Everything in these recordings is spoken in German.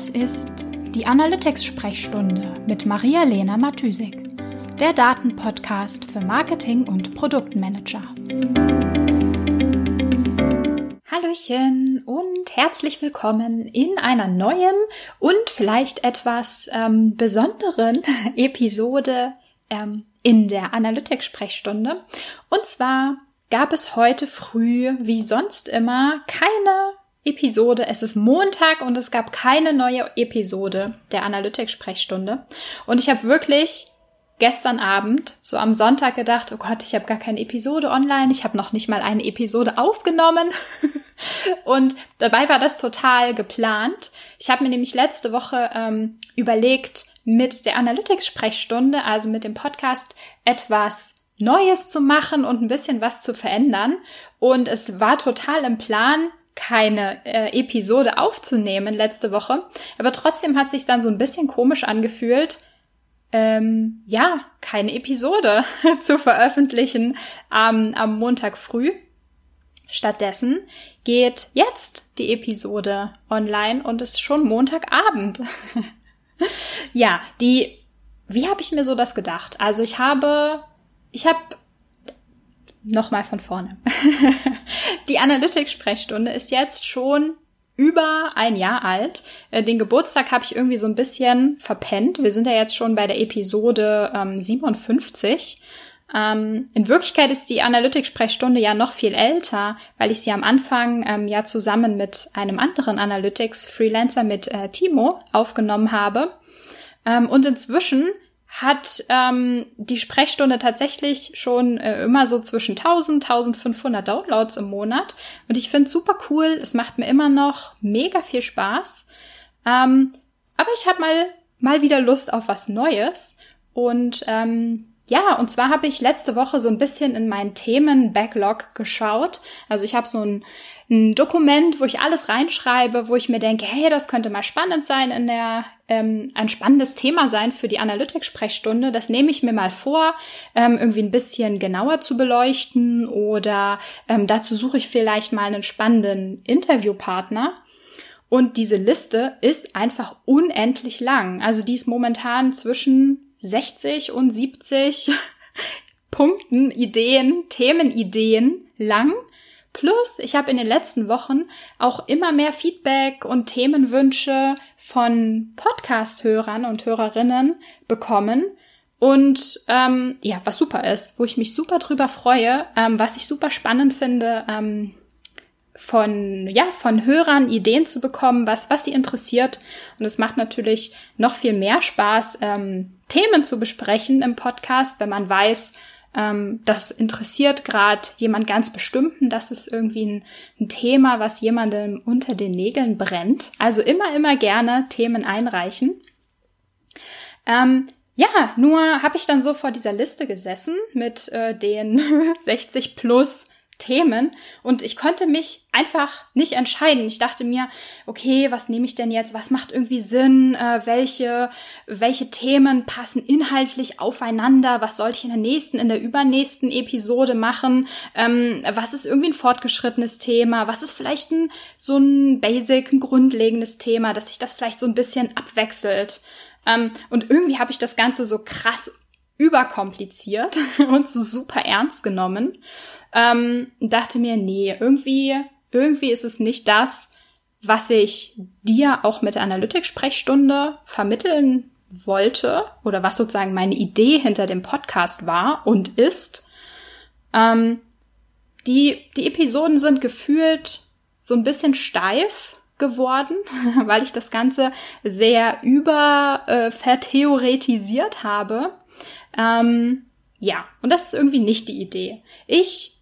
Das ist die Analytics-Sprechstunde mit Maria-Lena Matysik, der Datenpodcast für Marketing und Produktmanager. Hallöchen und herzlich willkommen in einer neuen und vielleicht etwas ähm, besonderen Episode ähm, in der Analytics-Sprechstunde. Und zwar gab es heute früh, wie sonst immer, keine Episode. Es ist Montag und es gab keine neue Episode der Analytics-Sprechstunde. Und ich habe wirklich gestern Abend, so am Sonntag gedacht, oh Gott, ich habe gar keine Episode online, ich habe noch nicht mal eine Episode aufgenommen. und dabei war das total geplant. Ich habe mir nämlich letzte Woche ähm, überlegt, mit der Analytics-Sprechstunde, also mit dem Podcast, etwas Neues zu machen und ein bisschen was zu verändern. Und es war total im Plan, keine äh, Episode aufzunehmen letzte Woche. Aber trotzdem hat sich dann so ein bisschen komisch angefühlt, ähm, ja, keine Episode zu veröffentlichen am, am Montag früh. Stattdessen geht jetzt die Episode online und ist schon Montagabend. ja, die, wie habe ich mir so das gedacht? Also ich habe, ich habe nochmal von vorne. die Analytics-Sprechstunde ist jetzt schon über ein Jahr alt. Äh, den Geburtstag habe ich irgendwie so ein bisschen verpennt. Wir sind ja jetzt schon bei der Episode ähm, 57. Ähm, in Wirklichkeit ist die Analytics-Sprechstunde ja noch viel älter, weil ich sie am Anfang ähm, ja zusammen mit einem anderen Analytics-Freelancer, mit äh, Timo, aufgenommen habe. Ähm, und inzwischen hat ähm, die Sprechstunde tatsächlich schon äh, immer so zwischen 1000, 1500 Downloads im Monat. Und ich finde es super cool. Es macht mir immer noch mega viel Spaß. Ähm, aber ich habe mal, mal wieder Lust auf was Neues. Und ähm, ja, und zwar habe ich letzte Woche so ein bisschen in meinen Themen-Backlog geschaut. Also ich habe so ein, ein, Dokument, wo ich alles reinschreibe, wo ich mir denke, hey, das könnte mal spannend sein in der, ähm, ein spannendes Thema sein für die Analytics-Sprechstunde. Das nehme ich mir mal vor, ähm, irgendwie ein bisschen genauer zu beleuchten oder ähm, dazu suche ich vielleicht mal einen spannenden Interviewpartner. Und diese Liste ist einfach unendlich lang. Also die ist momentan zwischen 60 und 70 Punkten, Ideen, Themenideen lang. Plus, ich habe in den letzten Wochen auch immer mehr Feedback und Themenwünsche von Podcast-Hörern und Hörerinnen bekommen. Und ähm, ja, was super ist, wo ich mich super drüber freue, ähm, was ich super spannend finde, ähm, von, ja, von Hörern Ideen zu bekommen, was, was sie interessiert. Und es macht natürlich noch viel mehr Spaß, ähm, Themen zu besprechen im Podcast, wenn man weiß, ähm, das interessiert gerade jemand ganz bestimmten, das ist irgendwie ein, ein, Thema, was jemandem unter den Nägeln brennt. Also immer, immer gerne Themen einreichen. Ähm, ja, nur habe ich dann so vor dieser Liste gesessen mit äh, den 60 plus Themen und ich konnte mich einfach nicht entscheiden. Ich dachte mir, okay, was nehme ich denn jetzt? Was macht irgendwie Sinn? Äh, welche, welche Themen passen inhaltlich aufeinander? Was soll ich in der nächsten, in der übernächsten Episode machen? Ähm, was ist irgendwie ein fortgeschrittenes Thema? Was ist vielleicht ein, so ein basic, ein grundlegendes Thema, dass sich das vielleicht so ein bisschen abwechselt? Ähm, und irgendwie habe ich das Ganze so krass überkompliziert und so super ernst genommen. Ähm, dachte mir, nee, irgendwie, irgendwie ist es nicht das, was ich dir auch mit der Analytics-Sprechstunde vermitteln wollte oder was sozusagen meine Idee hinter dem Podcast war und ist. Ähm, die, die Episoden sind gefühlt so ein bisschen steif geworden, weil ich das Ganze sehr über äh, vertheoretisiert habe. Ähm, ja, und das ist irgendwie nicht die Idee. Ich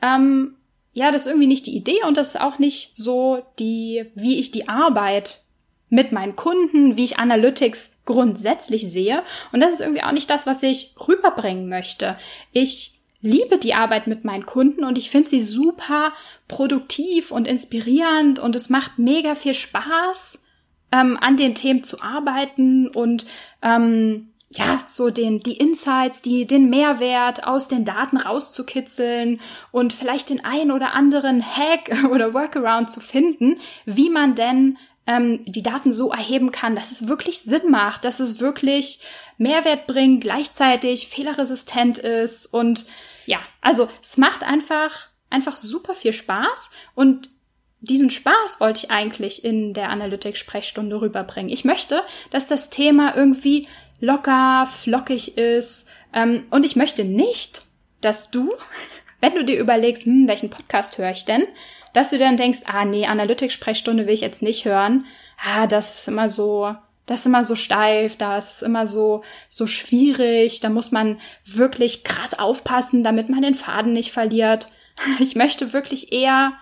ähm, ja, das ist irgendwie nicht die Idee und das ist auch nicht so die, wie ich die Arbeit mit meinen Kunden, wie ich Analytics grundsätzlich sehe. Und das ist irgendwie auch nicht das, was ich rüberbringen möchte. Ich liebe die Arbeit mit meinen Kunden und ich finde sie super produktiv und inspirierend und es macht mega viel Spaß, ähm, an den Themen zu arbeiten und ähm, ja, so den, die Insights, die, den Mehrwert aus den Daten rauszukitzeln und vielleicht den ein oder anderen Hack oder Workaround zu finden, wie man denn ähm, die Daten so erheben kann, dass es wirklich Sinn macht, dass es wirklich Mehrwert bringt, gleichzeitig fehlerresistent ist und ja, also es macht einfach einfach super viel Spaß und diesen Spaß wollte ich eigentlich in der Analytics-Sprechstunde rüberbringen. Ich möchte, dass das Thema irgendwie locker, flockig ist. Ähm, und ich möchte nicht, dass du, wenn du dir überlegst, hm, welchen Podcast höre ich denn, dass du dann denkst, ah nee, Analytics-Sprechstunde will ich jetzt nicht hören. Ah, das ist immer so, das ist immer so steif, das ist immer so, so schwierig, da muss man wirklich krass aufpassen, damit man den Faden nicht verliert. Ich möchte wirklich eher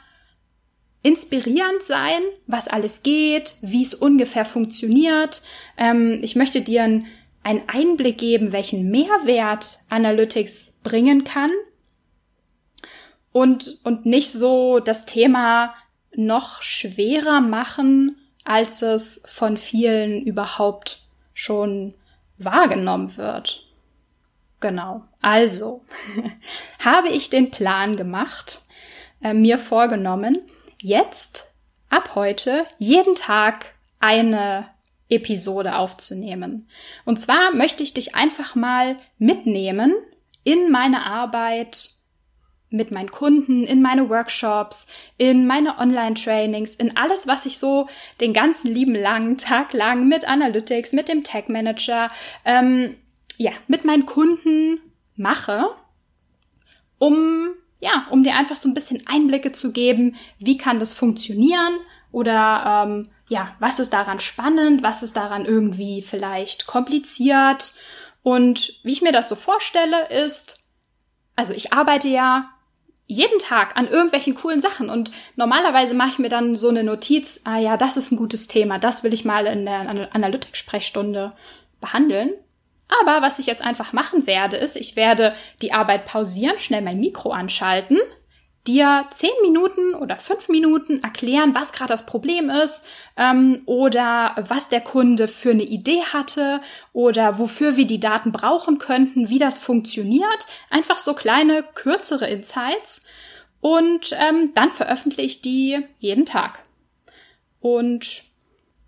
inspirierend sein, was alles geht, wie es ungefähr funktioniert. Ähm, ich möchte dir einen Einblick geben, welchen Mehrwert Analytics bringen kann und, und nicht so das Thema noch schwerer machen, als es von vielen überhaupt schon wahrgenommen wird. Genau. Also habe ich den Plan gemacht, äh, mir vorgenommen, jetzt ab heute jeden Tag eine Episode aufzunehmen. Und zwar möchte ich dich einfach mal mitnehmen in meine Arbeit mit meinen Kunden, in meine Workshops, in meine Online-Trainings, in alles, was ich so den ganzen lieben langen Tag lang mit Analytics, mit dem Tag Manager, ähm, ja, mit meinen Kunden mache, um ja, um dir einfach so ein bisschen Einblicke zu geben, wie kann das funktionieren oder ähm, ja, was ist daran spannend, was ist daran irgendwie vielleicht kompliziert und wie ich mir das so vorstelle ist, also ich arbeite ja jeden Tag an irgendwelchen coolen Sachen und normalerweise mache ich mir dann so eine Notiz, ah ja, das ist ein gutes Thema, das will ich mal in der Analytics-Sprechstunde behandeln. Aber was ich jetzt einfach machen werde, ist, ich werde die Arbeit pausieren, schnell mein Mikro anschalten, dir zehn Minuten oder fünf Minuten erklären, was gerade das Problem ist ähm, oder was der Kunde für eine Idee hatte oder wofür wir die Daten brauchen könnten, wie das funktioniert. Einfach so kleine, kürzere Insights und ähm, dann veröffentliche ich die jeden Tag. Und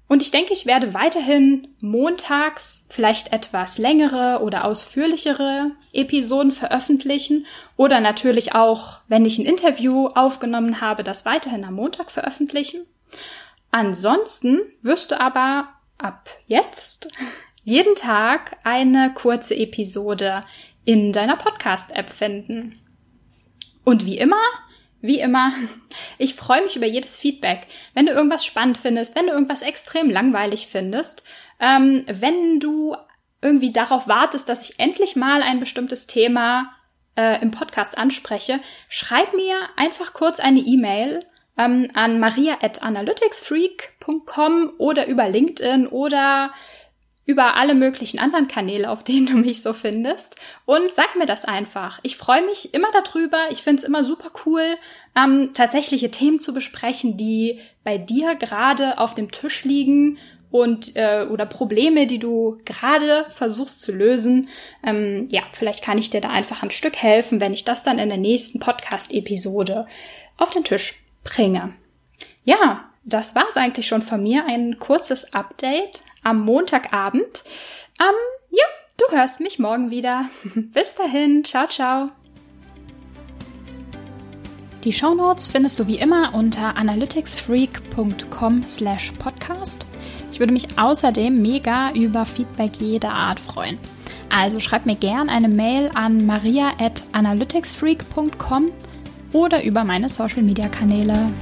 und ich denke, ich werde weiterhin montags vielleicht etwas längere oder ausführlichere Episoden veröffentlichen oder natürlich auch, wenn ich ein Interview aufgenommen habe, das weiterhin am Montag veröffentlichen. Ansonsten wirst du aber ab jetzt jeden Tag eine kurze Episode in deiner Podcast-App finden. Und wie immer wie immer, ich freue mich über jedes Feedback. Wenn du irgendwas spannend findest, wenn du irgendwas extrem langweilig findest, ähm, wenn du irgendwie darauf wartest, dass ich endlich mal ein bestimmtes Thema äh, im Podcast anspreche, schreib mir einfach kurz eine E-Mail ähm, an maria.analyticsfreak.com oder über LinkedIn oder über alle möglichen anderen Kanäle, auf denen du mich so findest. Und sag mir das einfach. Ich freue mich immer darüber. Ich finde es immer super cool, ähm, tatsächliche Themen zu besprechen, die bei dir gerade auf dem Tisch liegen und äh, oder Probleme, die du gerade versuchst zu lösen. Ähm, ja, vielleicht kann ich dir da einfach ein Stück helfen, wenn ich das dann in der nächsten Podcast-Episode auf den Tisch bringe. Ja, das war's eigentlich schon von mir. Ein kurzes Update am Montagabend. Ähm, ja, du hörst mich morgen wieder. Bis dahin, ciao, ciao. Die Shownotes findest du wie immer unter analyticsfreak.com slash podcast. Ich würde mich außerdem mega über Feedback jeder Art freuen. Also schreib mir gern eine Mail an maria at analyticsfreak.com oder über meine Social Media Kanäle.